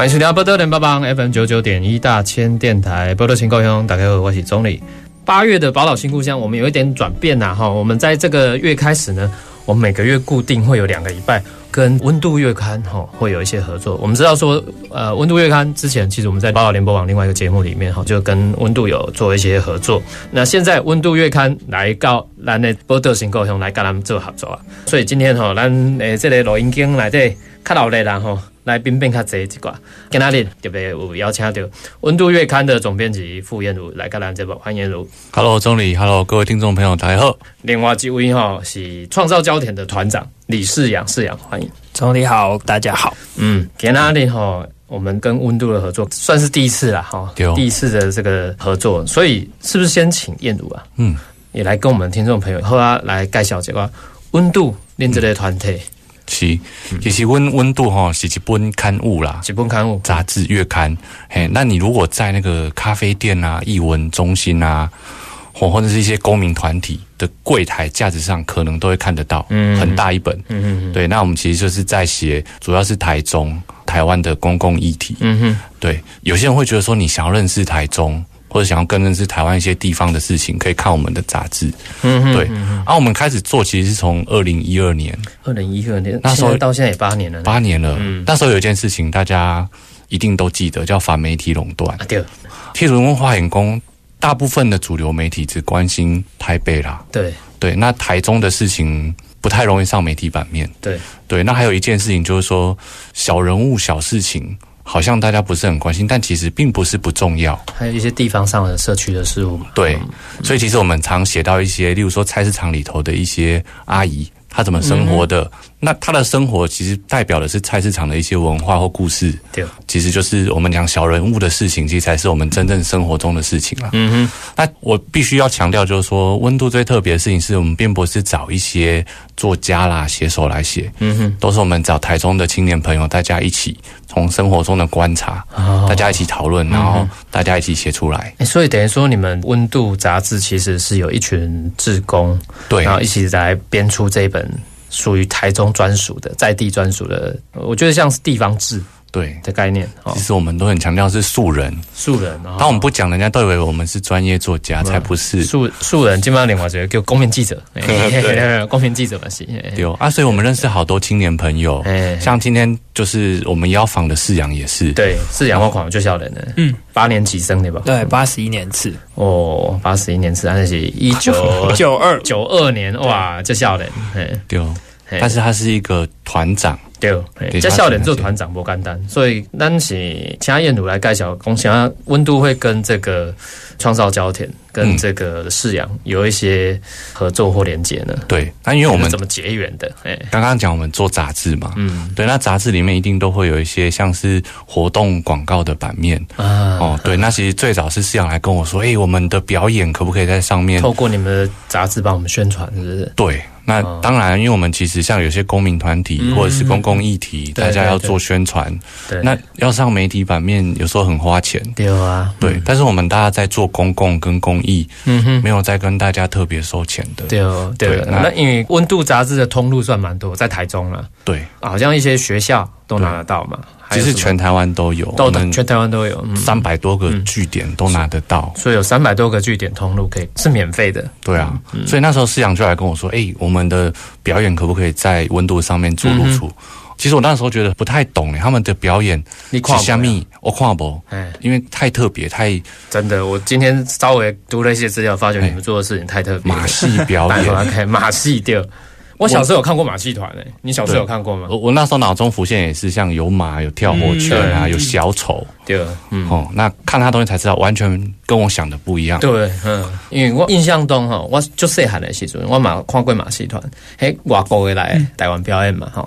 欢迎收听《波多连帮帮 FM 九九点一大千电台》波多情故乡，大家好，我是钟理。八月的宝岛新故乡，我们有一点转变呐哈。我们在这个月开始呢，我们每个月固定会有两个礼拜跟温度月刊哈会有一些合作。我们知道说，呃，温度月刊之前其实我们在宝岛联播网另外一个节目里面哈，就跟温度有做一些合作。那现在温度月刊来告咱的波多新故乡来跟他们做合作啊，所以今天哈，咱诶这个录音间来底较老的人吼。来宾变较侪一寡，今仔日特别有邀请到《温度月刊》的总编辑傅燕如来跟咱这部欢迎如。Hello，钟理，Hello，各位听众朋友，大家好。另外一位哈是创造焦点的团长李世阳，世阳欢迎。总理好，大家好。嗯，今仔日哈，我们跟温度的合作算是第一次了哈，第一次的这个合作，所以是不是先请燕如啊？嗯，也来跟我们听众朋友后来来介绍这个温度练这类团体。是，其实温温度哈是一本刊物啦，一本刊物杂志月刊。嘿，那你如果在那个咖啡店啊、译文中心啊，或或者是一些公民团体的柜台架子上，可能都会看得到，嗯，很大一本，嗯嗯，对。那我们其实就是在写，主要是台中、台湾的公共议题，嗯哼，对。有些人会觉得说，你想要认识台中。或者想要更认识台湾一些地方的事情，可以看我们的杂志。嗯，对。然后我们开始做，其实是从二零一二年。二零一二年那时候到现在也八年了。八年了。嗯。那时候有一件事情，大家一定都记得，叫反媒体垄断。啊对。譬如文化眼工，大部分的主流媒体只关心台北啦。对。对。那台中的事情不太容易上媒体版面。对。对。那还有一件事情，就是说小人物、小事情。好像大家不是很关心，但其实并不是不重要。还有一些地方上的社区的事物。对，所以其实我们常写到一些，例如说菜市场里头的一些阿姨。她怎么生活的？那他的生活其实代表的是菜市场的一些文化或故事。对，其实就是我们讲小人物的事情，其实才是我们真正生活中的事情了。嗯哼。那我必须要强调，就是说温度最特别的事情，是我们并不是找一些作家啦写手来写。嗯哼。都是我们找台中的青年朋友，大家一起从生活中的观察，大家一起讨论，然后大家一起写出来。所以等于说，你们温度杂志其实是有一群志工，对，然后一起来编出这一本。属于台中专属的在地专属的，我觉得像是地方制。对。的概念，其实我们都很强调是素人，素人。当我们不讲，人家都以为我们是专业作家，才不是。素素人。基本上另外觉得叫公民记者，公民记者嘛是。对啊，所以我们认识好多青年朋友，像今天就是我们邀访的世阳也是，对，世阳我狂就笑人呢，嗯，八年级生对吧？对，八十一年次，哦，八十一年次，那是一九 九二。九二年，哇，就笑人，对，但是他是一个团长。对，这笑脸做团长不简单，所以咱是请燕如来介绍，讲啥温度会跟这个创造焦点跟这个饲养有一些合作或连接呢？对，那因为我们怎么结缘的？哎，刚刚讲我们做杂志嘛，嗯，对，那杂志里面一定都会有一些像是活动广告的版面啊，哦，对，那其实最早是饲养来跟我说，哎，我们的表演可不可以在上面透过你们的杂志帮我们宣传，是不是？对。那当然，因为我们其实像有些公民团体或者是公共议题，大家要做宣传，那要上媒体版面，有时候很花钱。对啊，对。但是我们大家在做公共跟公益，嗯哼，没有再跟大家特别收钱的。对哦，对。那因为温度杂志的通路算蛮多，在台中了。对，好像一些学校都拿得到嘛。其实全台湾都有，都全台湾都有三百多个据点都拿得到，所以有三百多个据点通路可以是免费的。对啊，所以那时候思阳就来跟我说：“哎，我们的表演可不可以在温度上面做露出？”其实我那时候觉得不太懂他们的表演，你看虾米？我看不，哎，因为太特别，太真的。我今天稍微读了一些资料，发觉你们做的事情太特别。马戏表演，马戏掉。我小时候有看过马戏团诶，你小时候有看过吗？我我那时候脑中浮现也是像有马、有跳火圈啊、有小丑。对，嗯，哦，那看他东西才知道，完全跟我想的不一样。对，嗯，因为我印象中哈，我就细汉的时阵，我马看过马戏团，嘿，外国的来台湾表演嘛，哈。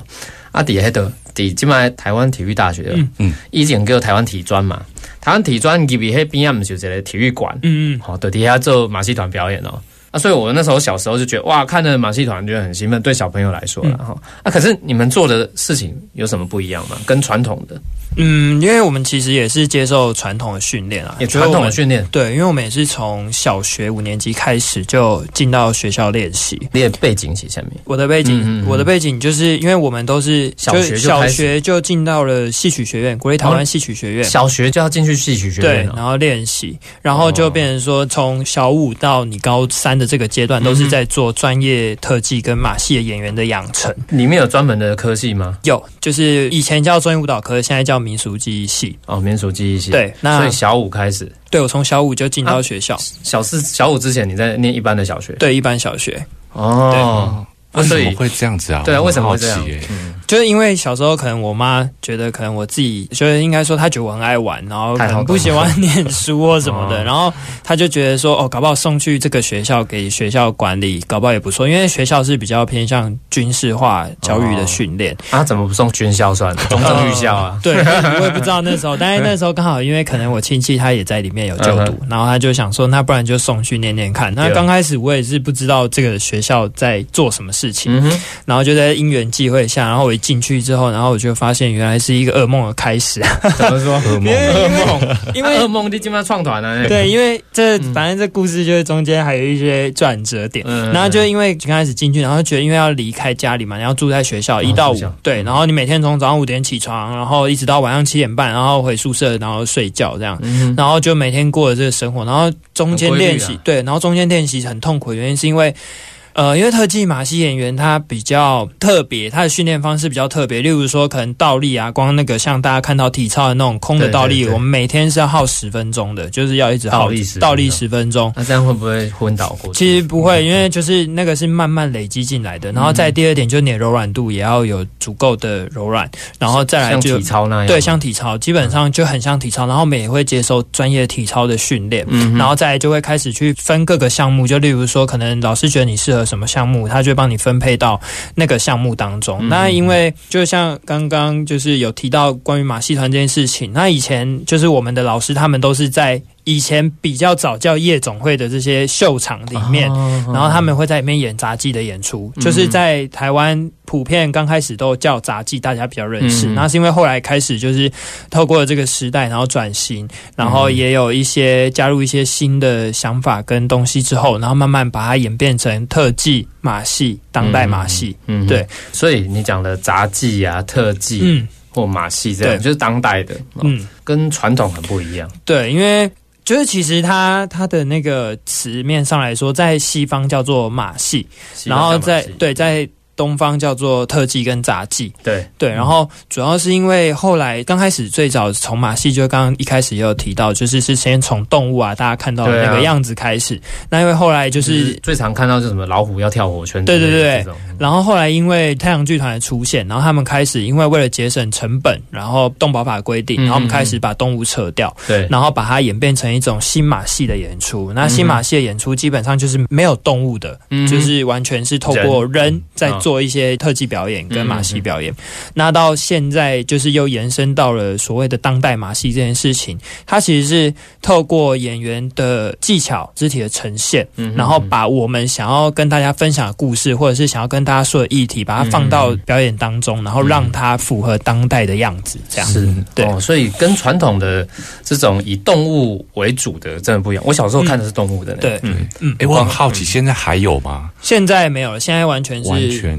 啊，底下都底即卖台湾体育大学，嗯嗯，以前叫台湾体专嘛，台湾体专入去迄边啊，毋是有一个体育馆，嗯嗯，好，对，底下做马戏团表演哦。啊，所以我那时候小时候就觉得哇，看着马戏团觉得很兴奋，对小朋友来说了哈。啊，可是你们做的事情有什么不一样吗？跟传统的？嗯，因为我们其实也是接受传统的训练啊，也传统的训练，对，因为我们也是从小学五年级开始就进到学校练习。练背景是下面，我的背景，嗯嗯嗯我的背景就是因为我们都是小学就小学就进到了戏曲学院，国立台湾戏曲学院。小学就要进去戏曲学院，哦。然后练习，然后就变成说，从小五到你高三的这个阶段，都是在做专业特技跟马戏的演员的养成。里面有专门的科系吗？有，就是以前叫专业舞蹈科，现在叫民俗记忆系。哦，民俗记忆系。对那所以小五开始，对我从小五就进到学校，小四、小五之前你在念一般的小学。对一般小学，哦，为什么会这样子啊？对啊，为什么会这样？嗯，就是因为小时候可能我妈觉得，可能我自己就是应该说，她觉得我很爱玩，然后可能不喜欢念书或什么 哦的，然后她就觉得说，哦，搞不好送去这个学校给学校管理，搞不好也不错，因为学校是比较偏向军事化教育的训练。啊，怎么不送军校算了？中正预校啊。对，我也不知道那时候，但是那时候刚好因为可能我亲戚他也在里面有就读，然后他就想说，那不然就送去念念看。那刚开始我也是不知道这个学校在做什么事情，嗯，然后就在因缘际会下，然后我一进去之后，然后我就发现原来是一个噩梦的开始。怎么说？噩梦 因为噩梦，因为噩梦，你今晚创团了？对，因为这反正这故事就是中间还有一些转折点，嗯然后就因为刚开始进去，然后觉得因为要离开家里嘛，然后住在学校一到五对，然后你每天从早上五点起床，然后一直到晚上七点半，然后回宿舍，然后睡觉这样。嗯然后就每天过了这个生活，然后中间练习对，然后中间练习很痛苦，原因是因为。呃，因为特技马戏演员他比较特别，他的训练方式比较特别。例如说，可能倒立啊，光那个像大家看到体操的那种空的倒立，对对对我们每天是要耗十分钟的，就是要一直耗倒立10分钟倒立十分钟。那这样会不会昏倒过去？其实不会，因为就是那个是慢慢累积进来的。然后再第二点，就是你的柔软度也要有足够的柔软，然后再来像就体操那样，对，像体操，基本上就很像体操。然后我们也会接受专业体操的训练，嗯然后再来就会开始去分各个项目。就例如说，可能老师觉得你适合什么项目，他就会帮你分配到那个项目当中。嗯那因为就像刚刚就是有提到关于马戏团这件事情，那以前就是我们的老师他们都是在以前比较早叫夜总会的这些秀场里面。哦然后他们会在里面演杂技的演出，就是在台湾普遍刚开始都叫杂技，大家比较认识。嗯那是因为后来开始就是透过这个时代，然后转型，然后也有一些加入一些新的想法跟东西之后，然后慢慢把它演变成特技马戏、当代马戏。嗯对，所以你讲的杂技啊、特技嗯或马戏这样，就是当代的，嗯，嗯，跟传统很不一样。对，因为。就是其实它它的那个词面上来说，在西方叫做马戏，然后在对在东方叫做特技跟杂技。对。对，然后主要是因为后来刚开始最早从马戏，就刚刚一开始也有提到，就是是先从动物啊，大家看到的那个样子开始。那因为后来就就是是，最常看到就是什么老虎要跳火圈之对对对。然后后来因为太阳剧团的出现，然后他们开始因为为了节省成本，然后动保法规定，嗯然后我们开始把动物扯掉，对。然后把它演变成一种新马戏的演出。那新马戏的演出基本上就是没有动物的，嗯。就是完全是透过人。在做一些特技表演跟马戏表演。那到现在就是又延伸到了所谓的当代马戏这件事情，它其实是透过演员的技巧、肢体的呈现，嗯然后把我们想要跟大家分享的故事，或者是想要跟大家说的议题，把它放到表演当中，然后让它符合当代的样子，这样。是对哦，所以跟传统的这种以动物为主的真的不一样。我小时候看的是动物的呢，对，嗯，嗯，哎，我很好奇，现在还有吗？现在没有了，现在完全是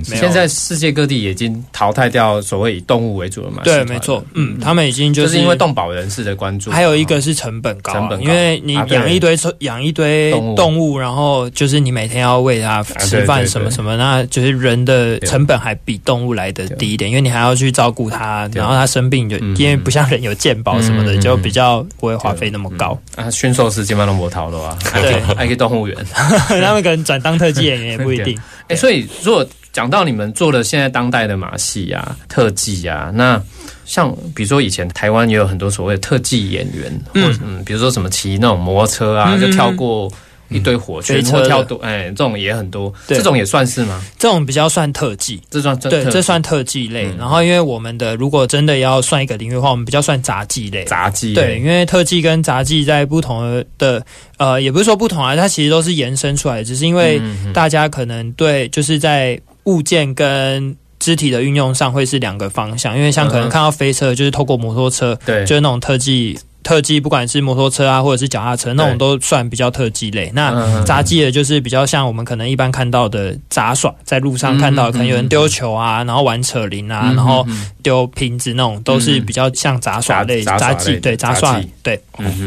现在世界各地已经淘汰掉所谓以动物为主的马戏团对，没错，嗯，他们已经就是是因为动保人士的关注，还有一个是成本高因为你养一堆养一堆动物，然后就是你每天要喂它吃饭什么什么，那就是人的成本还比动物来的低一点，因为你还要去照顾它，然后它生病就嗯。因为不像人有健保什么的，嗯就比较不会花费那么高。啊，驯兽师基本上都没逃了啊，对。还可以动物园。他们可能转当特技演员也不一定。哎、所以如果讲到你们做的现在当代的马戏啊、特技啊，那像比如说以前台湾也有很多所谓的特技演员，或嗯嗯，比如说什么骑那种摩托车啊，嗯就跳过一堆火圈飞车的或跳多，哎，这种也很多，对。这种也算是吗？这种比较算特技。这算对，这算特技类。嗯。然后，因为我们的如果真的要算一个领域的话，我们比较算杂技类。杂技，对，因为特技跟杂技在不同的呃，也不是说不同啊，它其实都是延伸出来的，只是因为大家可能对就是在物件跟肢体的运用上会是两个方向，因为像可能看到飞车，就是透过摩托车，对，就是那种特技。特技不管是摩托车啊，或者是脚踏车，那种都算比较特技类。那杂技的就是比较像我们可能一般看到的杂耍，在路上看到，可能有人丢球啊，然后玩扯铃啊，嗯然后嗯丢瓶子那种，都是比较像杂耍类、杂技，对杂耍，对。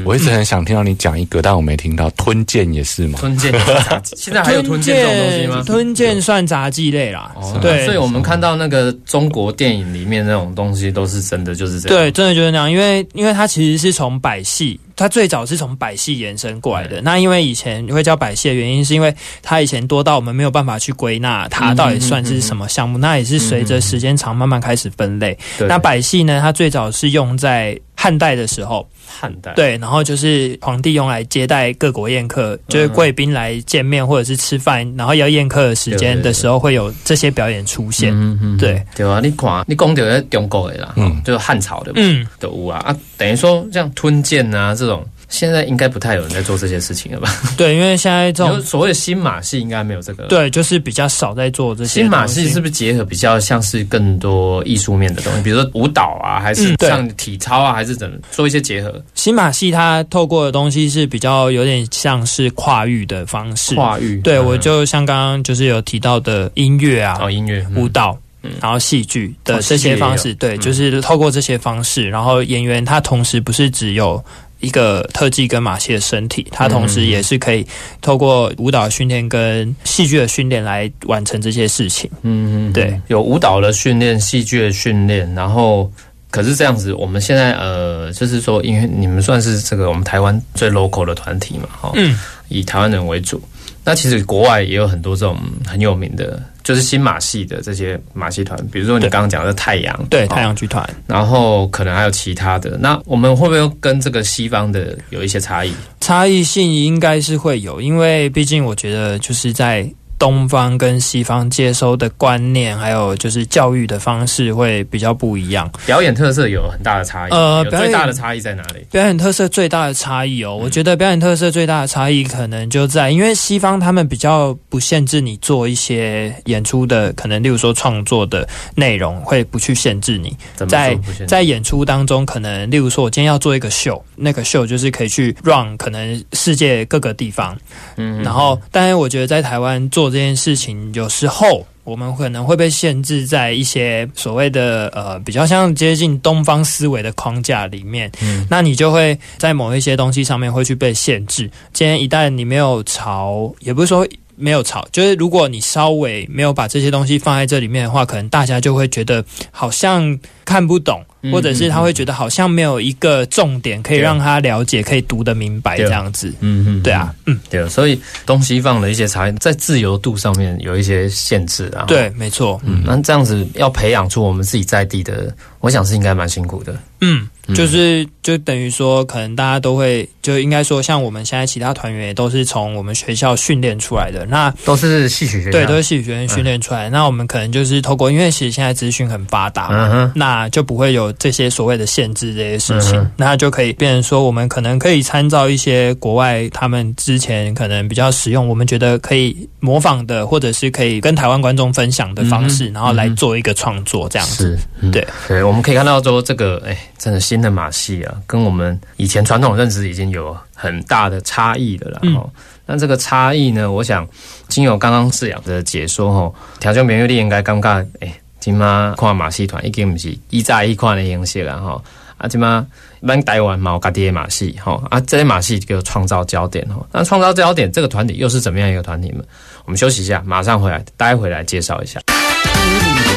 我一直很想听到你讲一个，但我没听到。吞剑也是吗？吞剑 现在还有吞剑这种东西吗？吞剑算杂技类啦，哦对所以我们看到那个中国电影里面那种东西，都是真的就是这样。对，真的就是那样，因为因为它其实是从百戏，它最早是从百戏延伸过来的。那因为以前会叫百戏的原因，是因为它以前多到我们没有办法去归纳它到底算是什么项目，那也是随着时间长慢慢开始分类。对那百戏呢，它最早是用在汉代的时候，汉代，对，然后就是皇帝用来接待各国宴客，就是贵宾来见面或者是吃饭，然后要宴客的时间的时候，会有这些表演出现。嗯嗯，对。对啊，你看，你讲到中国的啦，嗯。嗯，就是汉朝的，嗯，都有啊。啊，等于说像吞剑啊这种，现在应该不太有人在做这些事情了吧？对，因为现在这种所谓的新马戏应该没有这个。，对，就是比较少在做这些新马戏是不是结合比较像是更多艺术面的东西，比如说舞蹈啊，还是像体操啊，还是怎么做一些结合？新马戏它透过的东西是比较有点像是跨域的方式。跨域，对，嗯我就像刚刚就是有提到的音乐啊、哦音乐舞蹈。嗯然后戏剧哦的这些方式，对，嗯就是透过这些方式，然后演员他同时不是只有一个特技跟马戏的身体，他同时也是可以透过舞蹈训练跟戏剧的训练来完成这些事情。嗯，嗯对，有舞蹈的训练、戏剧的训练，然后可是这样子，我们现在呃，就是说，因为你们算是这个我们台湾最 local 的团体嘛，哈、嗯，以台湾人为主。那其实国外也有很多这种很有名的，就是新马戏的这些马戏团，比如说你对刚刚讲的太阳，对，哦太阳剧团。然后可能还有其他的。那我们会不会跟这个西方的有一些差异？差异性应该是会有，因为毕竟我觉得就是在东方跟西方接收的观念，还有就是教育的方式会比较不一样。表演特色有很大的差异，呃表演最大的差异在哪里？表演特色最大的差异嗯。哦，我觉得表演特色最大的差异可能就在，因为西方他们比较不限制你做一些演出的，可能例如说创作的内容会不去限制你，在在演出当中，可能例如说，我今天要做一个秀，那个秀就是可以去 run 可能世界各个地方，嗯。然后，但是我觉得在台湾做这件事情，有时候我们可能会被限制在一些所谓的呃比较像接近东方思维的框架里面，嗯那你就会在某一些东西上面会去被限制。今天一旦你没有朝，也不是说。没有吵，就是如果你稍微没有把这些东西放在这里面的话，可能大家就会觉得好像看不懂，嗯或者是他会觉得好像没有一个重点可以让他了解，可以读得明白这样子。嗯嗯，对啊，嗯，对，所以东西方的一些差异，在自由度上面有一些限制啊。，对，没错。嗯，那这样子要培养出我们自己在地的，我想是应该蛮辛苦的。嗯，就是就等于说，可能大家都会，就应该说，像我们现在其他团员也都是从我们学校训练出来的。那都是戏曲学院，对，都是戏曲学院训练出来。那我们可能就是透过，因为其实现在资讯很发达嘛，那就不会有这些所谓的限制这些事情，嗯那就可以变成说，我们可能可以参照一些国外他们之前可能比较实用，我们觉得可以模仿的，或者是可以跟台湾观众分享的方式，嗯然后来做一个创作这样子。是，嗯对对，我们可以看到说这个，哎，真的新的马戏啊，跟我们以前传统认知已经有很大的差异的了。嗯哦，那这个差异呢，我想经由刚刚饲养的解说，吼，条件朋友你应该感觉，哎，今嘛看马戏团已经不是以早一款的形式了，吼。啊，今嘛咱台湾嘛有家己的马戏，吼啊，这些马戏叫创造焦点，吼。那创造焦点这个团体又是怎么样一个团体呢？我们休息一下，马上回来，待会来介绍一下。听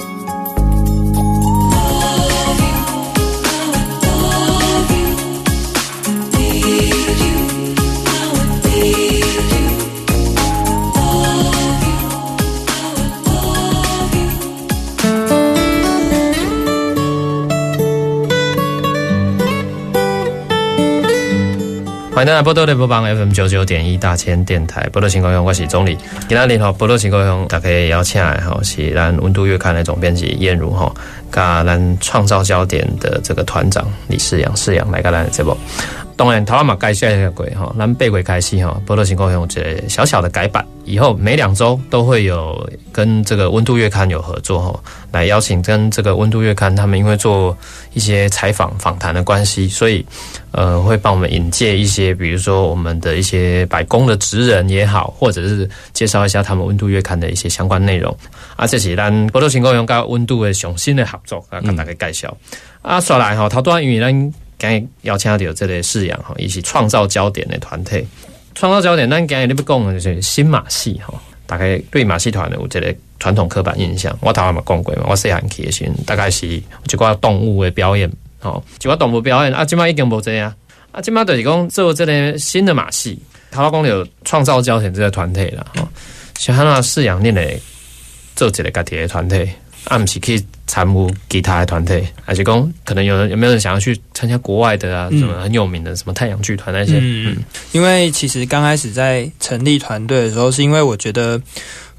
欢迎大家波多的播放 FM 九九点一大千电台波多情况用，我是总理。今天好波多情况用，大家邀请来哈是咱温度月刊的总编辑燕如哈，跟咱创造焦点的这个团长李世阳，世阳来跟咱的节目。当然，台湾嘛介绍一下鬼哈，咱八月开始哈，波多情况乡这个小小的改版，以后每两周都会有跟这个温度月刊有合作哈，来邀请跟这个温度月刊他们因为做一些采访访谈的关系，所以呃会帮我们引介一些，比如说我们的一些百工的职人也好，或者是介绍一下他们温度月刊的一些相关内容。啊，这是咱波多情况乡跟温度的上新的合作啊，跟大家介绍。啊，说来哈，头端因为咱。今日邀请到这类饲养哈，伊是创造焦点的团队。创造焦点，咱今日你不讲的就是新马戏哈。大概对马戏团的有这个传统刻板印象，我头下嘛讲过嘛，我细汉去的时，大概是一寡动物的表演，吼，一寡动物表演啊，今麦已经无这样，啊，今麦就是讲做这个新的马戏。头老公有创造焦点这个团队了，哈，像他那饲养念的做这个家己的团队。啊，不是可以参与其他的团队，还是讲可能有人有没有人想要去参加国外的啊？什么很有名的什么太阳剧团那些？嗯，因为其实刚开始在成立团队的时候，是因为我觉得。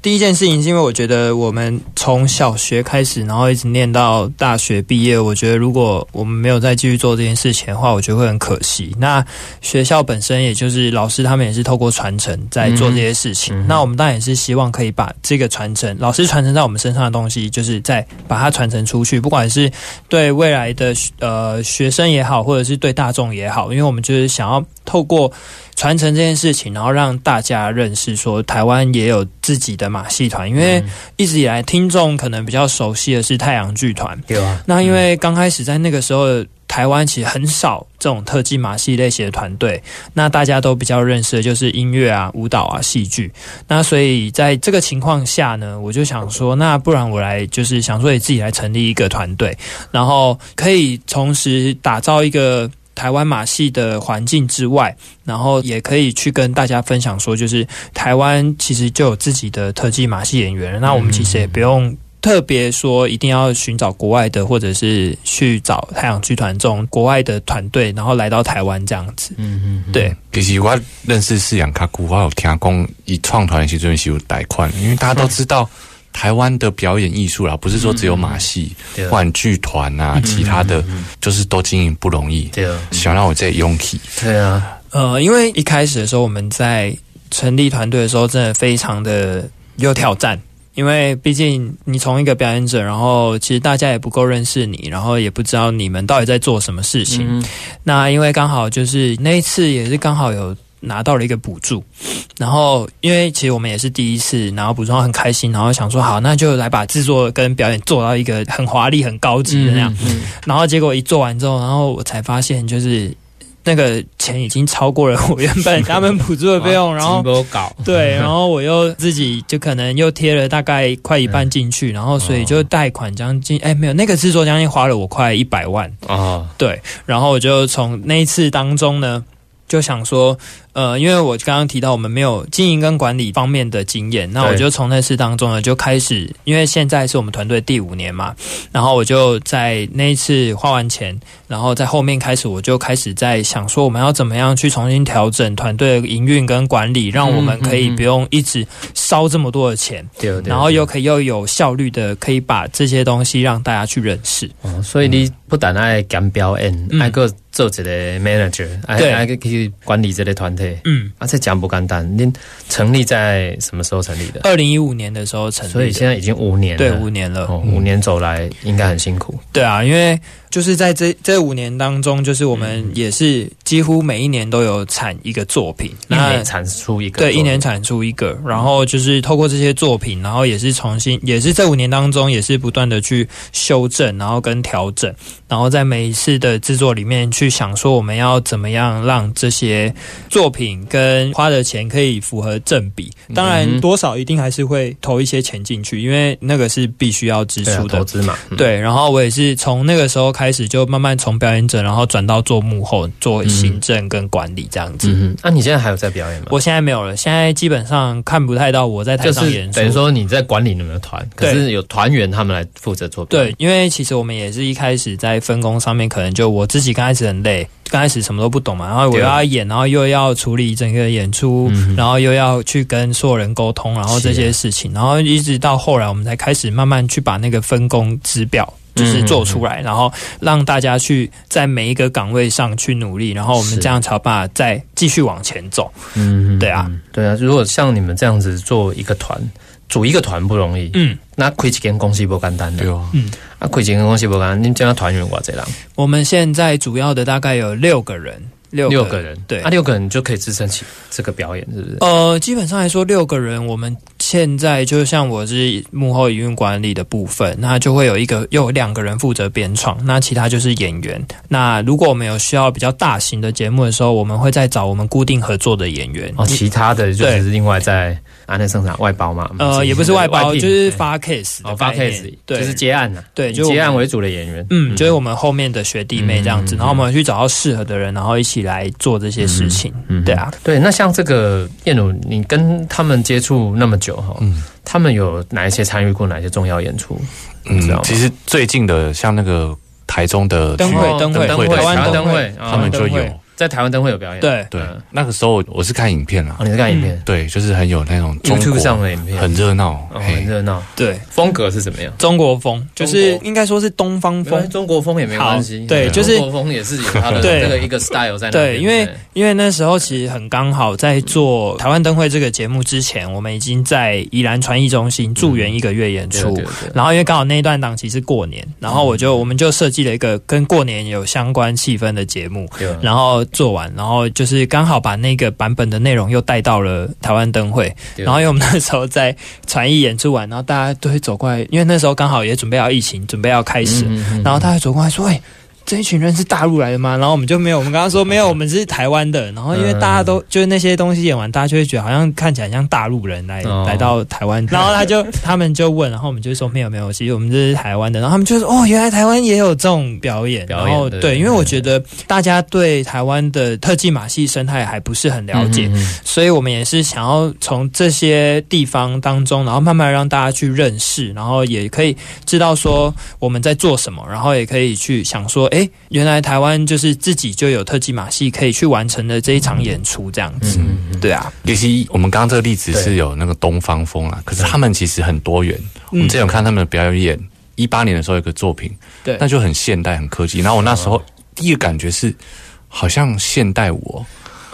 第一件事情是因为我觉得我们从小学开始，然后一直念到大学毕业，我觉得如果我们没有再继续做这件事情的话，我觉得会很可惜。那学校本身也就是老师他们也是透过传承在做这些事情，那我们当然也是希望可以把这个传承，老师传承在我们身上的东西，就是再把它传承出去，不管是对未来的呃学生也好，或者是对大众也好，因为我们就是想要透过。传承这件事情，然后让大家认识说台湾也有自己的马戏团，因为一直以来听众可能比较熟悉的是太阳剧团，对啊。那因为刚开始在那个时候，台湾其实很少这种特技马戏类型的团队，那大家都比较认识的就是音乐啊、舞蹈啊、戏剧。那所以在这个情况下呢，我就想说，那不然我来就是想说，也自己来成立一个团队，然后可以同时打造一个。台湾马戏的环境之外，然后也可以去跟大家分享说，就是台湾其实就有自己的特技马戏演员。那我们其实也不用特别说一定要寻找国外的，或者是去找太阳剧团这种国外的团队，然后来到台湾这样子。嗯嗯，对。其实我认识饲养卡古，我有听讲以创团时阵是有贷款，因为大家都知道。台湾的表演艺术啦，不是说只有马戏、玩剧团啊，其他的就是都经营不容易。对啊，想让我再勇气。对啊，呃，因为一开始的时候，我们在成立团队的时候，真的非常的有挑战。因为毕竟你从一个表演者，然后其实大家也不够认识你，然后也不知道你们到底在做什么事情。那因为刚好就是那一次，也是刚好有。拿到了一个补助，然后因为其实我们也是第一次，然后补助很开心，然后想说好，那就来把制作跟表演做到一个很华丽、很高级的那样。然后结果一做完之后，然后我才发现，就是那个钱已经超过了我原本他们补助的费用，然后搞对，然后我又自己就可能又贴了大概快一半进去，然后所以就贷款将近哎没有那个制作将近花了我快一百万啊，对，然后我就从那一次当中呢。就想说，呃，因为我刚刚提到我们没有经营跟管理方面的经验，那我就从那次当中呢就开始，因为现在是我们团队第五年嘛，然后我就在那一次花完钱，然后在后面开始，我就开始在想说，我们要怎么样去重新调整团队的营运跟管理，让我们可以不用一直烧这么多的钱，对然后又可以又有效率的可以把这些东西让大家去认识。哦，所以你不但爱讲表演，爱个。做一个 manager，哎，还可以管理这类团队。嗯，啊，这讲不简单。您成立在什么时候成立的？二零一五年的时候成立，所以现在已经五年了。对，五年了。五年走来，应该很辛苦。对啊，因为就是在这这五年当中，就是我们也是。几乎每一年都有产一个作品，一那年产出一个，对，一年。产出一个，然后就是透过这些作品，然后也是重新，也是这五年当中，也是不断的去修正，然后跟调整，然后在每一次的制作里面去想说，我们要怎么样让这些作品跟花的钱可以符合正比。当然，多少一定还是会投一些钱进去，因为那个是必须要支出的投。资嘛，嗯，对，然后我也是从那个时候开始，就慢慢从表演者，然后转到做幕后，做行政跟管理这样子。那、你现在还有在表演吗？我现在没有了，现在基本上看不太到我在台上演出。等于说你在管理你们的团，可是有团员他们来负责做对，因为其实我们也是一开始在分工上面，可能就我自己刚开始很累，刚开始什么都不懂嘛，然后我又要演，然后又要处理整个演出，嗯然后又要去跟所有人沟通，然后这些事情，然后一直到后来，我们才开始慢慢去把那个分工指表。就是做出来，然后让大家去在每一个岗位上去努力，然后我们这样才有办法再继续往前走。嗯，对啊嗯，对啊。如果像你们这样子做一个团，组一个团不容易，嗯，那开几间公司不简单的对，哦，啊，开几间公司不简单，你们这样团员我这样？我们现在主要的大概有六个人，六六个人，对啊，六个人就可以支撑起这个表演，是不是？呃，基本上来说，六个人，我们现在就像我是幕后营运管理的部分，那就会有一个又有两个人负责编创，那其他就是演员。那如果我们有需要比较大型的节目的时候，我们会再找我们固定合作的演员。哦，其他的就对是另外在安内生产外包嘛？呃，也不是外包，就是对发 case 哦，发 case，对，就是接案呐，对就我们接案为主的演员，嗯，就是我们后面的学弟妹这样子，嗯然后我们去找到适合的人，然后一起来做这些事情。嗯对啊，对，那像这个燕鲁，你跟他们接触那么久哈，嗯。他们有哪一些参与过哪些重要演出？你知道吗？嗯，其实最近的像那个台中的灯会灯会，台湾灯会。他们就有在台湾灯会有表演。对，对嗯，那个时候我是看影片啦哦，，你是看影片？对，就是很有那种中，YouTube 上的影片，很热闹，哦，很热闹。对，风格是怎么样？中国风就是应该说是东方风。中国风也没关系，对就是中国风也是有它的 对。这个一个 style 在那。对，因为因为那时候其实很刚好，在做台湾灯会这个节目之前，我们已经在宜兰传艺中心驻园一个月演出。然后因为刚好那一段档期是过年，然后我就我们就设计了一个跟过年有相关气氛的节目，然后做完，然后就是刚好把那个版本的内容又带到了台湾灯会，然后因为我们那时候在传艺演出完，然后大家都会走过来，因为那时候刚好也准备要疫情，准备要开始，嗯嗯嗯然后他会走过来说：“哎、这一群人是大陆来的吗？”然后我们就没有，我们刚刚说没有，我们是台湾的。然后因为大家都就是那些东西演完，大家就会觉得好像看起来像大陆人来、哦来到台湾，然后他就他们就问，然后我们就说没有没有，其实我们这是台湾的。然后他们就说哦，原来台湾也有这种表演。表演对然后对，因为我觉得大家对台湾的特技马戏生态还不是很了解，嗯嗯嗯所以我们也是想要从这些地方当中，然后慢慢让大家去认识，然后也可以知道说我们在做什么，然后也可以去想说，哎，原来台湾就是自己就有特技马戏可以去完成的这一场演出这样子。嗯嗯对啊，尤其实我们刚刚这个例子是有那个东方风啊，可是他们其实很多元。我们之前有看他们的表演，一八年的时候有个作品，对。那就很现代、很科技。然后我那时候第一个感觉是，好像现代舞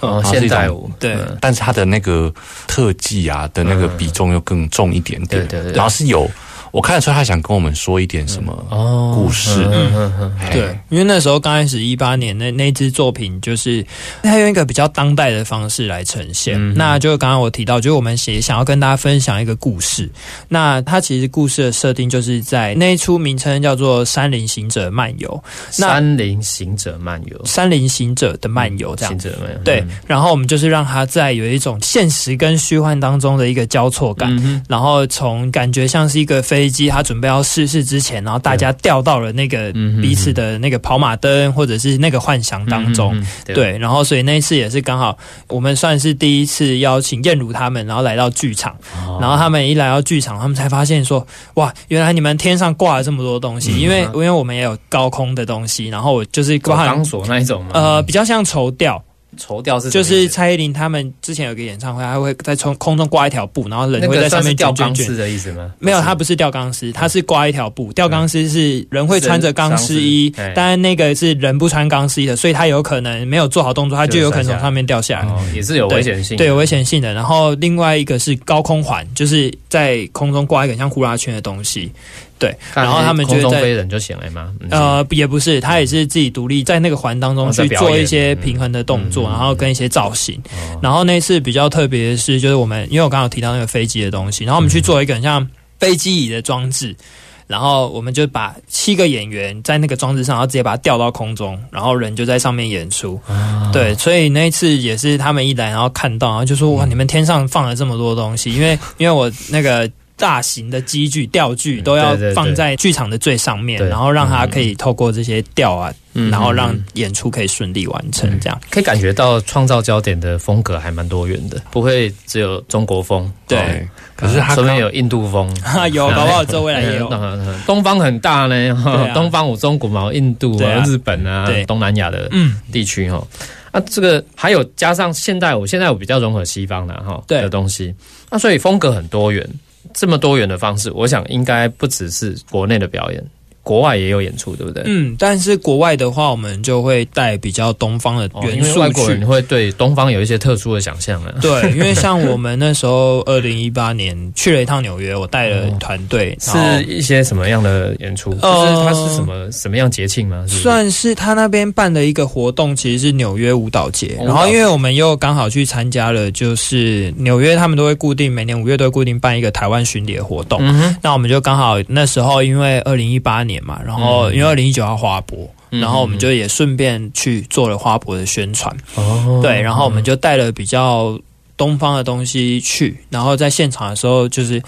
哦，现代舞，对。嗯。但是它的那个特技啊的那个比重又更重一点点。对对对。然后是有我看得出他想跟我们说一点什么哦故事。嗯嗯嗯对，因为那时候刚开始一八年那那支作品，就是他用一个比较当代的方式来呈现。嗯那就刚刚我提到，就是我们也想要跟大家分享一个故事。那它其实故事的设定就是在那一出名称叫做《山林行者漫游》，那山林行者漫游，山林行者的漫游这样。行。者漫游，对嗯，然后我们就是让他在有一种现实跟虚幻当中的一个交错感，嗯然后从感觉像是一个飞机，它准备要失事之前，然后大家掉到了那个彼此的那个跑马灯或者是那个幻想当中。对，然后所以那一次也是刚好，我们算是第一次邀请燕如他们，然后来到剧场，哦。然后他们一来到剧场，他们才发现说，哇，原来你们天上挂了这么多东西，因为因为我们也有高空的东西，然后我就是挂钢索那一种吗？呃比较像绸吊，绸吊是就是蔡依林他们之前有个演唱会，他会在从空中挂一条布，然后人会在上面算是吊卷卷卷。钢丝的意思吗？没有，他不是吊钢丝，他是挂一条布。吊钢丝是人会穿着钢丝衣人，当然那个是人不穿钢丝衣的，所以他有可能没有做好动作，他就有可能从上面掉下来。哦，也是有危险性的，对，有危险性的。然后另外一个是高空环，就是在空中挂一个像呼啦圈的东西。对，然后他们就空中。飞人就行了呃，也不是，他也是自己独立在那个环当中去做一些平衡的动作，然后跟一些造型。哦然后那次比较特别的是，就是我们因为我刚刚有提到那个飞机的东西，然后我们去做一个很像飞机椅的装置，然后我们就把七个演员在那个装置上，然后直接把它吊到空中，然后人就在上面演出。啊对，所以那一次也是他们一来，然后看到，然后就说哇，你们天上放了这么多东西，因为因为我那个。大型的机具、吊具都要放在剧场的最上面，然后让它可以透过这些吊啊，嗯然后让演出可以顺利完成。这样，可以感觉到创造焦点的风格还蛮多元的，不会只有中国风。对哦，可是他刚说不定有印度风。哈，有，搞不好之后未来也有。嗯 东方很大呢，东方有中国嘛，印度啊、啊日本啊对、东南亚的嗯，地区哈。啊，这个还有加上现代舞，现代舞比较融合西方的哈对的东西，那所以风格很多元。这么多元的方式，我想应该不只是国内的表演，国外也有演出，对不对？嗯，但是国外的话，我们就会带比较东方的元素为外国去。人会对东方有一些特殊的想象啊。对，因为像我们那时候二零一八年去了一趟纽约，我带了团队，是一些什么样的演出？就是呃它是什么什么样节庆吗？是是算是他那边办的一个活动，其实是纽约舞蹈节。然后因为我们又刚好去参加了，就是纽约他们都会固定每年五月都会固定办一个台湾巡礼的活动。嗯哼，那我们就刚好那时候因为二零一八年嘛，然后因为二零一九要花博。嗯。然后我们就也顺便去做了花博的宣传，哦。对，然后我们就带了比较东方的东西去，然后在现场的时候，就是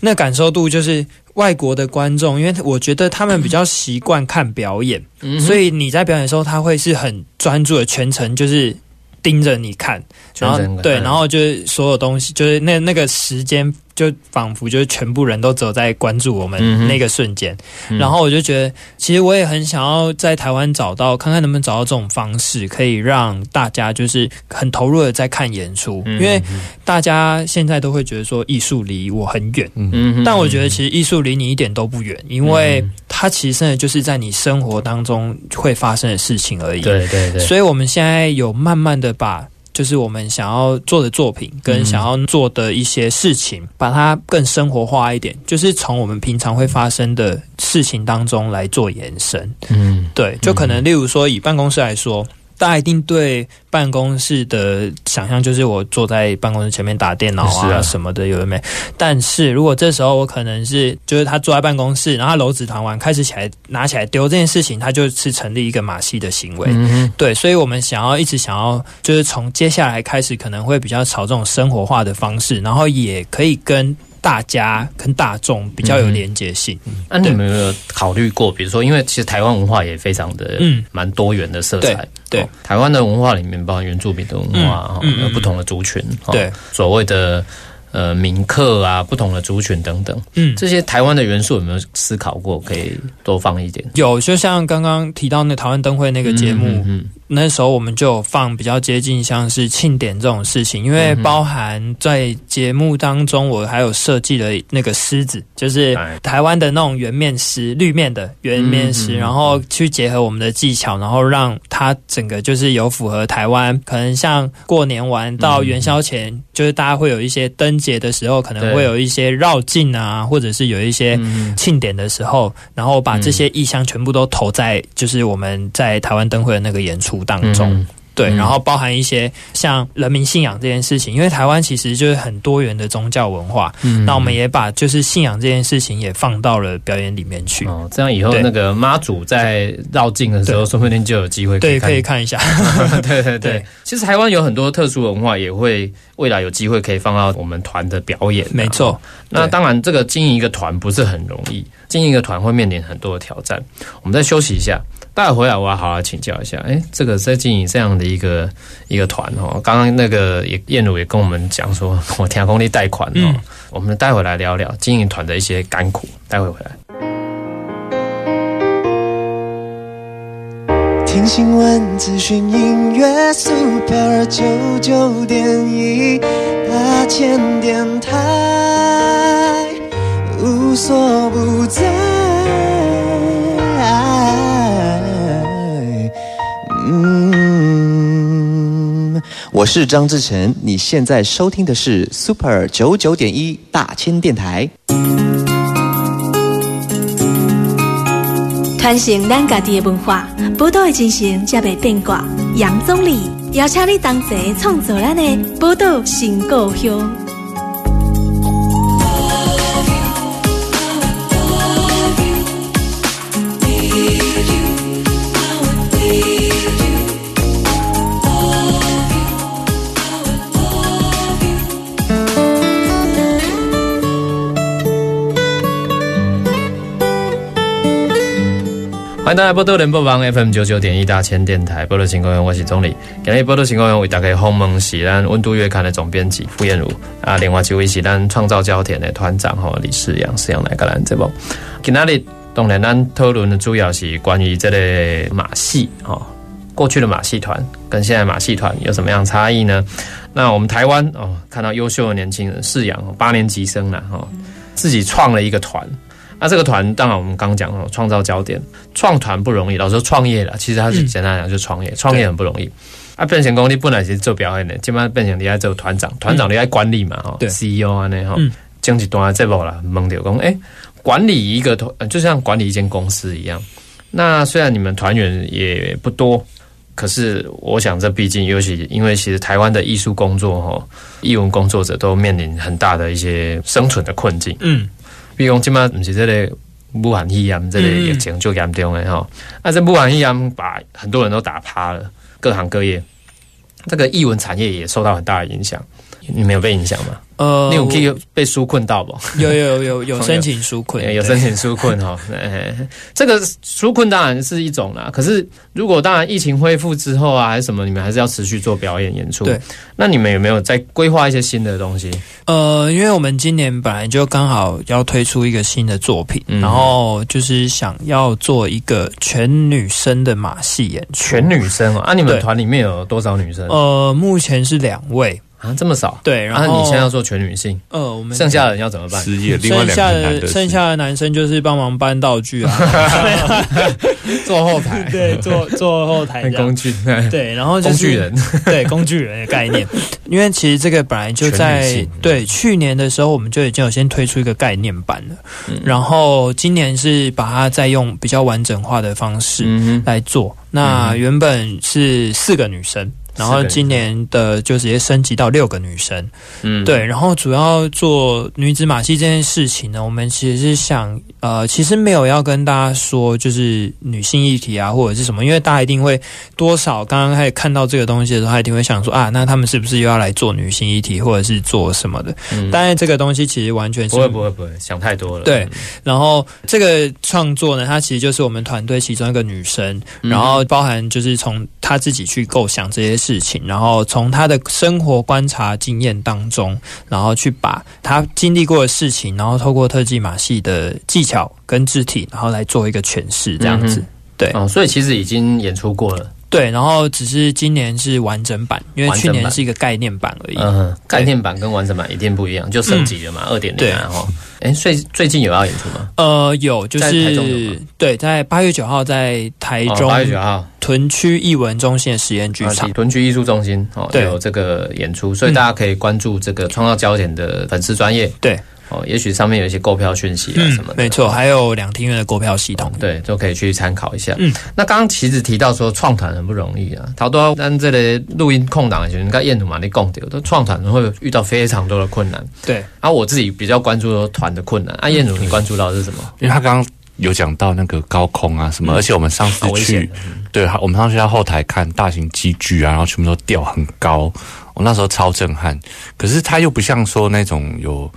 那感受度就是外国的观众，因为我觉得他们比较习惯看表演，嗯所以你在表演的时候，他会是很专注的，全程就是盯着你看，然后对，然后就是所有东西，就是那那个时间，就仿佛就是全部人都只有在关注我们那个瞬间，嗯。然后我就觉得，其实我也很想要在台湾找到，看看能不能找到这种方式，可以让大家就是很投入的在看演出，嗯因为大家现在都会觉得说艺术离我很远。嗯哼。但我觉得其实艺术离你一点都不远，因为它其实真的就是在你生活当中会发生的事情而已。对对对，所以我们现在有慢慢的把。就是我们想要做的作品，跟想要做的一些事情，把它更生活化一点，就是从我们平常会发生的事情当中来做延伸。嗯。对，就可能例如说，以办公室来说，大家一定对办公室的想象就是我坐在办公室前面打电脑啊什么的，有的没。但是如果这时候我可能是就是他坐在办公室，然后他揉纸团完开始起来拿起来丢这件事情，他就是成立一个马戏的行为。嗯哼对，所以我们想要一直想要，就是从接下来开始，可能会比较朝这种生活化的方式，然后也可以跟大家、跟大众比较有连接性。那你们有没有考虑过，比如说，因为其实台湾文化也非常的嗯。蛮多元的色彩，对对。哦台湾的文化里面包含原住民的文化，哦嗯嗯。嗯不同的族群，哦对，所谓的呃民客啊，不同的族群等等，嗯，这些台湾的元素有没有思考过，可以多放一点？有，就像刚刚提到那台湾灯会那个节目，嗯嗯那时候我们就有放比较接近像是庆典这种事情，因为包含在节目当中，我还有设计了那个狮子，就是哎。台湾的那种圆面狮，绿面的圆面狮，然后去结合我们的技巧，然后让它整个就是有符合台湾，可能像过年完到元宵前，就是大家会有一些灯节的时候，可能会有一些绕境啊，或者是有一些嗯庆典的时候，然后把这些意象全部都投在就是我们在台湾灯会的那个演出当中。嗯。对，嗯。然后包含一些像人民信仰这件事情，因为台湾其实就是很多元的宗教文化，嗯。那我们也把就是信仰这件事情也放到了表演里面去。哦，这样以后那个妈祖在绕境的时候，说不定就有机会对，可以看一下。对对对。对，其实台湾有很多特殊文化，也会未来有机会可以放到我们团的表演。没错，那当然，这个经营一个团不是很容易，经营一个团会面临很多的挑战。我们再休息一下，待会回来我要好好请教一下。哎，这个在经营这样的一个一个团哦，刚刚那个也燕如也跟我们讲说，我天公力贷款哦，嗯我们待会来聊聊经营团的一些甘苦。待会回来。听新闻、资讯、音乐，Super 九九点一大千电台，无所不在。我是张志成，你现在收听的是 Super 九九点一大千电台。传承咱家己的文化，宝岛的精神才袂变卦。杨总理邀请你同齐创作咱的宝岛新故乡。欢迎大家波多联播网 FM 九九点一大千电台波多情况员，我是钟理。今日波多情况员为大家访问是咱温度月刊的总编辑傅燕茹啊，另外一位是咱创造焦点的团长吼李世阳，世阳来个咱这部。今仔日当然咱讨论的主要是关于这个马戏哈，过去的马戏团跟现在马戏团有什么样差异呢？那我们台湾哦，看到优秀的年轻人世阳八年级生了哈，自己创了一个团。那这个团，当然我们刚讲哦，创造焦点，创团不容易，老实说创业了，其实它是简单讲就创业，创业很不容易。啊，变成功力本来是做表演的，基本上变成你爱做团长，团长你爱管理嘛，哈，CEO 啊那哈，经济端这部啦，蒙掉讲，哎，管理一个团，就像管理一间公司一样。那虽然你们团员也不多，可是我想这毕竟，尤其因为其实台湾的艺术工作哈，艺文工作者都面临很大的一些生存的困境，嗯。比如讲，今麦不是这个武汉肺炎，这个疫情最严重的哈。啊这武汉肺炎把很多人都打趴了，各行各业，这个艺文产业也受到很大的影响。你没有被影响吗？呃，你有可以被纾困到不？有有有有申请纾困，有申请纾困哈。这个纾困当然是一种啦，可是如果当然疫情恢复之后啊，还是什么，你们还是要持续做表演演出。对，那你们有没有在规划一些新的东西？呃，因为我们今年本来就刚好要推出一个新的作品，然后就是想要做一个全女生的马戏演出。全女生啊？你们团里面有多少女生？呃，目前是两位。啊，这么少？对，然后你现在要做全女性，呃，我们剩下的人要怎么办？失业，另外两个男的，剩下的男生就是帮忙搬道具啊，做后台，对，做做后台 工具，对，然后工具人，对，工具人的概念。因为其实这个本来就在对去年的时候，我们就已经有先推出一个概念版了，然后今年是把它再用比较完整化的方式来做。那原本是四个女生。然后今年的就直接升级到六个女生，嗯，对。然后主要做女子马戏这件事情呢，我们其实是想，呃，其实没有要跟大家说就是女性议题啊，或者是什么，因为大家一定会多少刚刚开始看到这个东西的时候，他一定会想说啊，那他们是不是又要来做女性议题，或者是做什么的？嗯，但是这个东西其实完全是不会不会不会想太多了。对。然后这个创作呢，它其实就是我们团队其中一个女生，然后包含就是从她自己去构想这些。事情，然后从他的生活观察经验当中，然后去把他经历过的事情，然后透过特技马戏的技巧跟肢体，然后来做一个诠释，这样子。对，哦，所以其实已经演出过了。对，然后只是今年是完整版，因为去年是一个概念版而已。嗯，概念版跟完整版一定不一样，就升级了嘛，二点零。然后，哎，最最近有要演出吗？呃，有，就是对，在八月九号在台中，八月九号屯区艺文中心的实验剧场，屯区艺术中心哦，有这个演出，所以大家可以关注这个创造焦点的粉丝专业。对。哦，也许上面有一些购票讯息啊什么的，没错，还有两厅院的购票系统，对，都可以去参考一下。嗯，那刚刚其实提到说创团很不容易啊，好多但这里录音空档的时候，你看燕土嘛，你共丢，都创团会遇到非常多的困难。对，然后我自己比较关注团的困难，啊，燕土你关注到是什么？因为他刚刚有讲到那个高空啊什么，而且我们上次去，对，我们上次在后台看大型机具啊，然后全部都吊很高，我那时候超震撼。可是他又不像说那种有。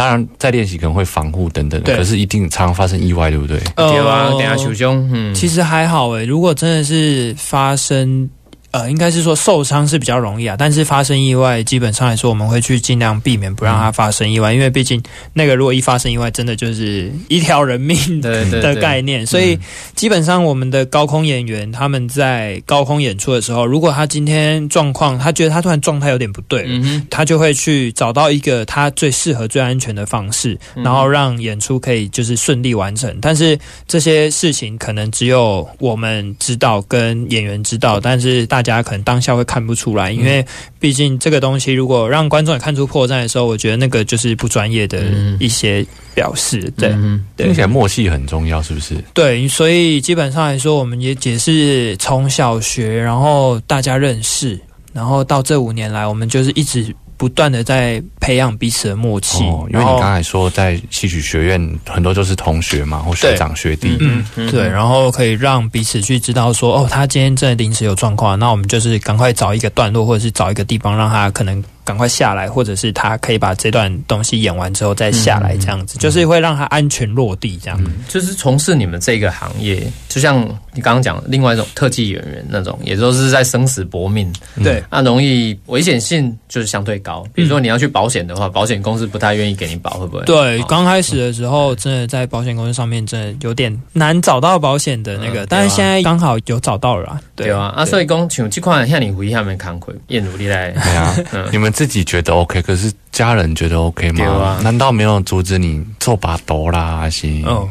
当然，在练习可能会防护等等，可是一定常常发生意外，对不对？对啊，等下受伤。嗯，其实还好诶，如果真的是发生。呃，应该是说受伤是比较容易啊，但是发生意外，基本上来说，我们会去尽量避免不让它发生意外，因为毕竟那个如果一发生意外，真的就是一条人命的概念。所以基本上我们的高空演员他们在高空演出的时候，如果他今天状况，他觉得他突然状态有点不对，他就会去找到一个他最适合、最安全的方式，然后让演出可以就是顺利完成。但是这些事情可能只有我们知道，跟演员知道，但是大。大家可能当下会看不出来，因为毕竟这个东西如果让观众也看出破绽的时候，我觉得那个就是不专业的一些。表示，对、嗯对听起来默契很重要，是不是？对，所以基本上来说，我们也解释从小学，然后大家认识，然后到这五年来，我们就是一直不断的在培养彼此的默契。哦，因为你刚才说在戏曲学院很多就是同学嘛，或学长学弟，嗯，对，然后可以让彼此去知道说，哦，他今天真的临时有状况，那我们就是赶快找一个段落，或者是找一个地方让他可能赶快下来，或者是他可以把这段东西演完之后再下来，这样子，就是会让他安全落地，这样。就是从事你们这个行业，就像你刚刚讲的另外一种特技演员那种，也都是在生死搏命，对，那容易危险性就是相对高。比如说你要去保险的话，保险公司不太愿意给你保，会不会？对，哦刚开始的时候，真的在保险公司上面真的有点难找到保险的那个，嗯但是现在刚好有找到了啦。对啊，啊，所以讲像这款像你回下面看亏，也努力来。对 啊，你们自己觉得 OK，可是家人觉得 OK 对吗啊？难道没有阻止你做把斗啦？还是？哦，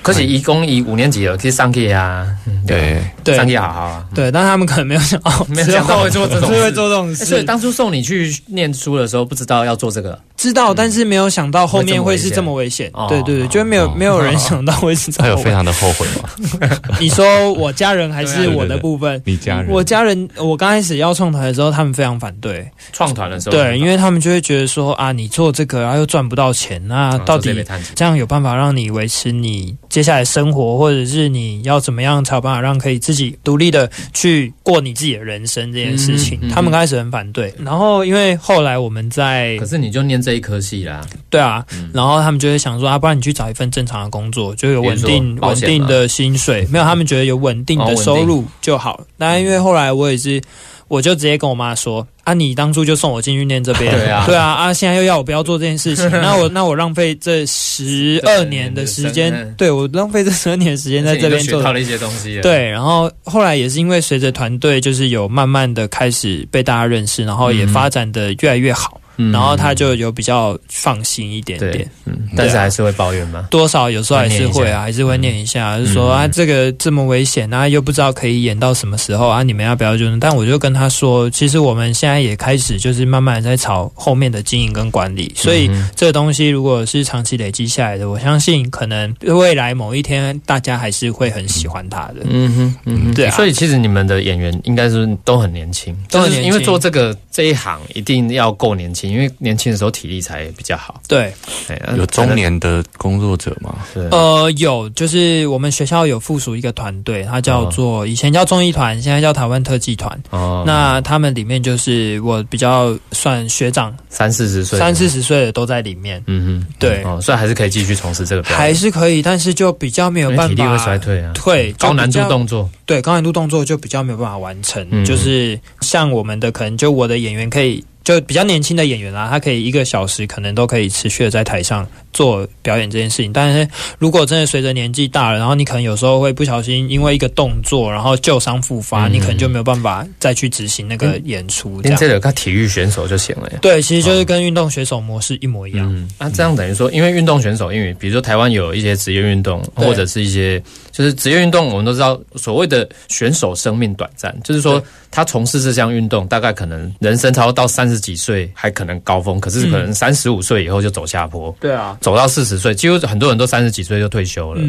可是一公一五年级了，可以上去啊，嗯对，对。上去好好啊。对，但他们可能没有想哦，没有想到会做这种 会做这种事。所以，当初送你去念书的时候，不知道要做这个，知道，但是没有想到后面会是这么危险哦。对对对，就没有哦没有人想到会是这么 危险。他有非常的后悔吗？你说我家人还是 我的部分？你家人，我家人，我刚开始要创团的时候，他们非常反对，创团的时候，对，因为他们就会觉得说啊，你做这个然后又赚不到钱，那嗯到底这样有办法让你维持你接下来生活，或者是你要怎么样才有办法让可以自己独立的去过你自己的人生这件事情？嗯嗯嗯他们刚开始很反对，然后因为后来我们在可是你就念这一科系啦，对啊，嗯。然后他们就会想说啊，不然你去找一份正常的工作，就有稳定稳定的薪水，没有他们觉得有稳定的收入就好。那、因为后来我也是。我就直接跟我妈说啊，你当初就送我进去念这边，对啊。对啊，啊，现在又要我不要做这件事情，那我那我浪费这十二年的时间，对我浪费这十二年的时间在这边学到了一些东西。对，然后后来也是因为随着团队就是有慢慢的开始被大家认识，然后也发展的越来越好，嗯然后他就有比较放心一点点。，嗯，但是还是会抱怨吗。多少有时候还是会啊，还是会念一下，就说啊，这个这么危险啊，又不知道可以演到什么时候啊，你们要不要就是？但我就跟他说，其实我们现在也开始就是慢慢在朝后面的经营跟管理，所以这个东西如果是长期累积下来的，我相信可能未来某一天大家还是会很喜欢他的。嗯哼，嗯哼，对啊。所以其实你们的演员应该是都很年轻，都很年轻。就是因为做这个这一行一定要够年轻，因为年轻的时候体力才比较好。对，哎有中年的工作者吗？对，呃，有，就是我们学校有附属一个团队，它叫做以前叫综艺团，现在叫台湾特技团。哦。那他们里面就是我比较算学长，三四十岁，三四十岁的都在里面，嗯哼，对。哦，所以还是可以继续从事这个还是可以，但是就比较没有办法，体力会衰退啊，对，高难度动作，对高难度动作就比较没有办法完成，嗯。就是像我们的可能就我的演演员可以。就比较年轻的演员啊，他可以一个小时可能都可以持续的在台上做表演这件事情。但是如果真的随着年纪大了，然后你可能有时候会不小心因为一个动作，然后旧伤复发，嗯你可能就没有办法再去执行那个演出。这样练这个看体育选手就行了呀。对，其实就是跟运动选手模式一模一样。嗯，那、这样等于说，因为运动选手，因为比如说台湾有一些职业运动，或者是一些就是职业运动，我们都知道所谓的选手生命短暂，就是说他从事这项运动，大概可能人生超到三十几岁还可能高峰，可是可能三十五岁以后就走下坡。对啊，走到四十岁，几乎很多人都三十几岁就退休了。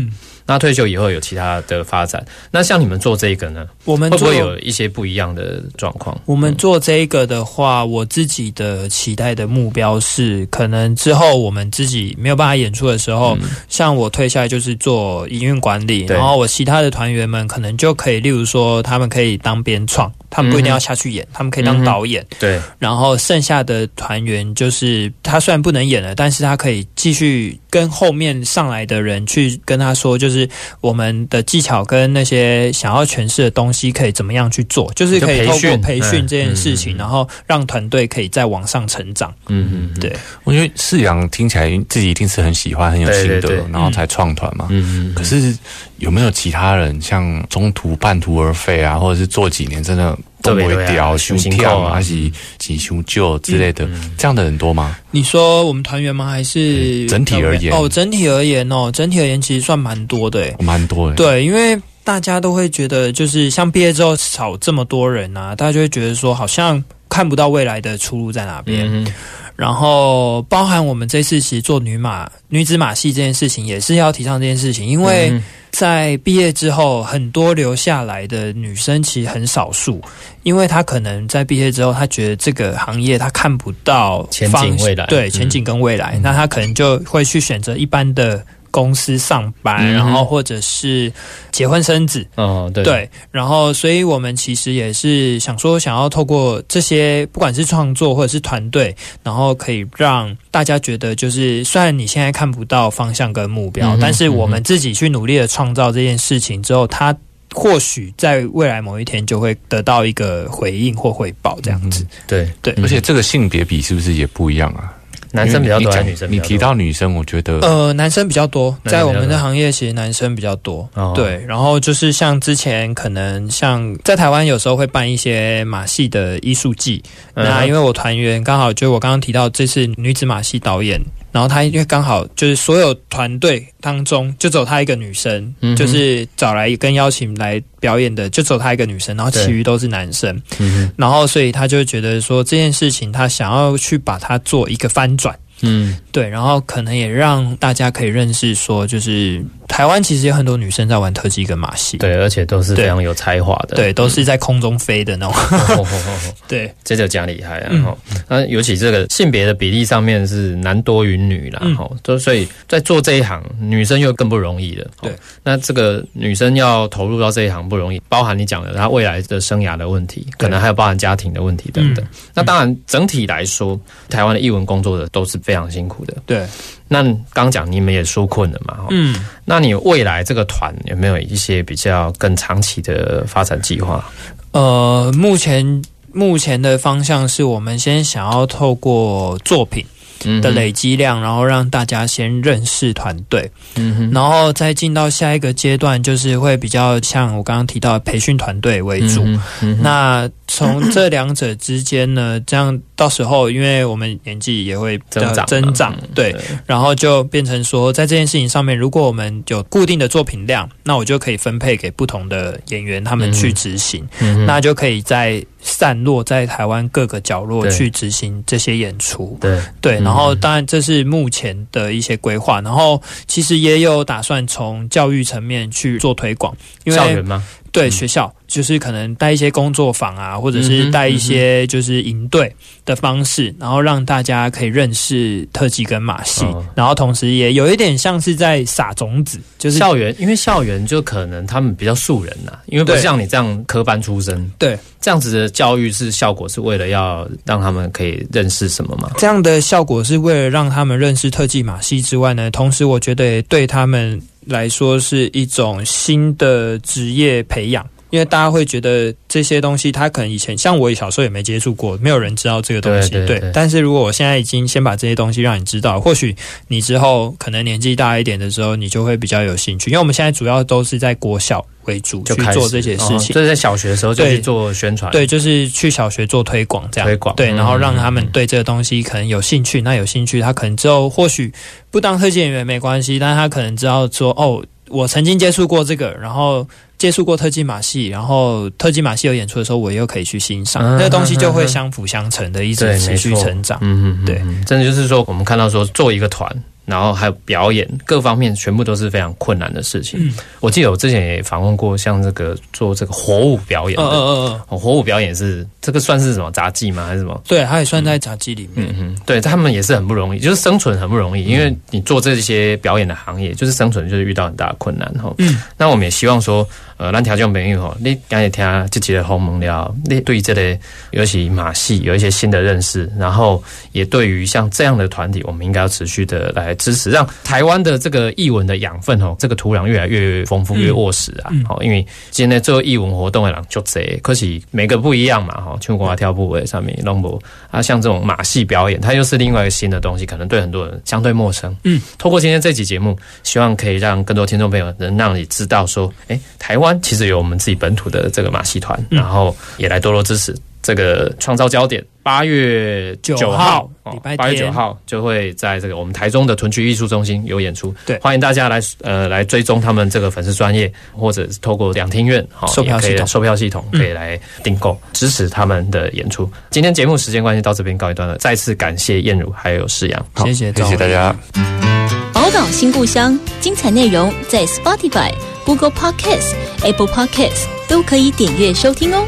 那退休以后有其他的发展，那像你们做这个呢，我们做会不会有一些不一样的状况？我们做这个的话，我自己的期待的目标是，可能之后我们自己没有办法演出的时候，像我退下来就是做营运管理，然后我其他的团员们可能就可以，例如说他们可以当编创，他们不一定要下去演，他们可以当导演，对，然后剩下的团员就是他虽然不能演了，但是他可以继续跟后面上来的人去跟他说，就是我们的技巧跟那些想要诠释的东西可以怎么样去做，就是可以通过培训这件事情，然后让团队可以再往上成长。嗯嗯，嗯对，我觉得世阳听起来自己一定是很喜欢、很有心得，对对对。然后才创团嘛。嗯嗯，可是有没有其他人像中途半途而废啊，或者是做几年真的动不对对啊掉、修胸跳啊，还是几修旧之类的，嗯这样的人多吗？你说我们团员吗？还是嗯整体而言哦，整体而言哦，整体而言其实算蛮多的蛮多的。对，因为大家都会觉得，就是像毕业之后少这么多人啊，大家就会觉得说，好像看不到未来的出路在哪边。嗯然后包含我们这次其实做女马女子马戏这件事情，也是要提倡这件事情，因为嗯。在毕业之后，很多留下来的女生其实很少数，因为她可能在毕业之后，她觉得这个行业她看不到前景方未来。嗯对前景跟未来，那她可能就会去选择一般的公司上班，嗯然后或者是结婚生子。哦，对对，然后所以我们其实也是想说，想要透过这些不管是创作或者是团队，然后可以让大家觉得，就是虽然你现在看不到方向跟目标，嗯但是我们自己去努力的创造这件事情之后，它或许在未来某一天就会得到一个回应或回报，这样子。对对而且这个性别比是不是也不一样啊？男生比较多女生比较多？提到女生，我觉得呃，男生比较多，男生比较多在我们的行业其实男生比较多。哦对，然后就是像之前可能像在台湾有时候会办一些马戏的艺术季，嗯那因为我团员刚好就我刚刚提到这次女子马戏导演，然后她因为刚好就是所有团队当中就只有她一个女生，嗯就是找来跟邀请来表演的就只有她一个女生，然后其余都是男生，嗯然后所以他就觉得说这件事情他想要去把它做一个翻转。嗯。对，然后可能也让大家可以认识说，就是台湾其实有很多女生在玩特技跟马戏，对，而且都是非常有才华的，对，都是在空中飞的那种，哦哦哦哦。对，这就讲厉害啊！嗯。哈、那尤其这个性别的比例上面是男多于女啦，嗯。哈、就所以在做这一行，女生又更不容易了。对，那这个女生要投入到这一行不容易，包含你讲的她未来的生涯的问题，可能还有包含家庭的问题等等。那当然，整体来说，台湾的译文工作者都是非常辛苦的。对，那刚讲你们也纾困了嘛，嗯，那你未来这个团有没有一些比较更长期的发展计划？呃，目前目前的方向是我们先想要透过作品嗯的累积量，然后让大家先认识团队，嗯，然后再进到下一个阶段，就是会比较像我刚刚提到的培训团队为主。嗯嗯那从这两者之间呢，这样到时候，因为我们年纪也会增长增长，嗯对，然后就变成说，在这件事情上面，如果我们有固定的作品量，那我就可以分配给不同的演员他们去执行，嗯那就可以在散落在台湾各个角落去执行这些演出。对，对，嗯然后当然这是目前的一些规划，然后其实也有打算从教育层面去做推广，因为校园吗？对嗯。学校，就是可能带一些工作坊啊，或者是带一些就是营队的方式，然后让大家可以认识特技跟马戏，哦然后同时也有一点像是在撒种子，就是校园，因为校园就可能他们比较素人呐、因为不对像你这样科班出身，对。这样子的教育是效果是为了要让他们可以认识什么嘛？这样的效果是为了让他们认识特技马戏之外呢，同时我觉得也对他们来说是一种新的职业培养。因为大家会觉得这些东西，他可能以前像我小时候也没接触过，没有人知道这个东西。对对对但是如果我现在已经先把这些东西让你知道，或许你之后可能年纪大一点的时候，你就会比较有兴趣。因为我们现在主要都是在国小为主就去做这些事哦情。就是在小学的时候就对去做宣传，对，就是去小学做推广，这样推广对，嗯然后让他们对这个东西可能有兴趣。那有兴趣，他可能之后或许不当特技演员没关系，但他可能知道说，哦，我曾经接触过这个，然后接触过特技马戏，然后特技马戏有演出的时候，我又可以去欣赏，嗯那个东西就会相辅相成的一直，持续成长。嗯嗯，对嗯，真的就是说，我们看到说做一个团。然后还有表演，各方面全部都是非常困难的事情。嗯我记得我之前也访问过，像这个做这个火舞表演的，嗯嗯嗯火舞表演是这个算是什么杂技吗？还是什么？对，它也算在杂技里面。嗯嗯，对他们也是很不容易，就是生存很不容易，因为你做这些表演的行业，就是生存就是遇到很大的困难哈。嗯，那我们也希望说，呃，咱条件朋友吼，你刚才听这几个鸿蒙聊，你对这类尤其马戏有一些新的认识，然后也对于像这样的团体，我们应该要持续的来支持，让台湾的这个艺文的养分哦，这个土壤越来越丰富、越沃实啊。嗯好、因为今天做艺文活动的人就这，可是每个不一样嘛哈，全国跳步的上面弄不啊，像这种马戏表演，它又是另外一个新的东西，可能对很多人相对陌生。嗯，透过今天这期节目，希望可以让更多听众朋友能让你知道说，哎，台湾其实有我们自己本土的这个马戏团，嗯然后也来多多支持这个创造焦点。八月九九号号，礼拜八月九号就会在这个我们台中的屯区艺术中心有演出。对欢迎大家来呃来追踪他们这个粉丝专业，或者是透过两厅院哈售票系统售票系统可以来订购，支持他们的演出。今天节目时间关系到这边告一段落，再次感谢燕如还有世阳。好谢谢谢谢大家。新故乡，精彩内容在 Spotify、Google Podcasts、Apple Podcasts 都可以点阅收听哦。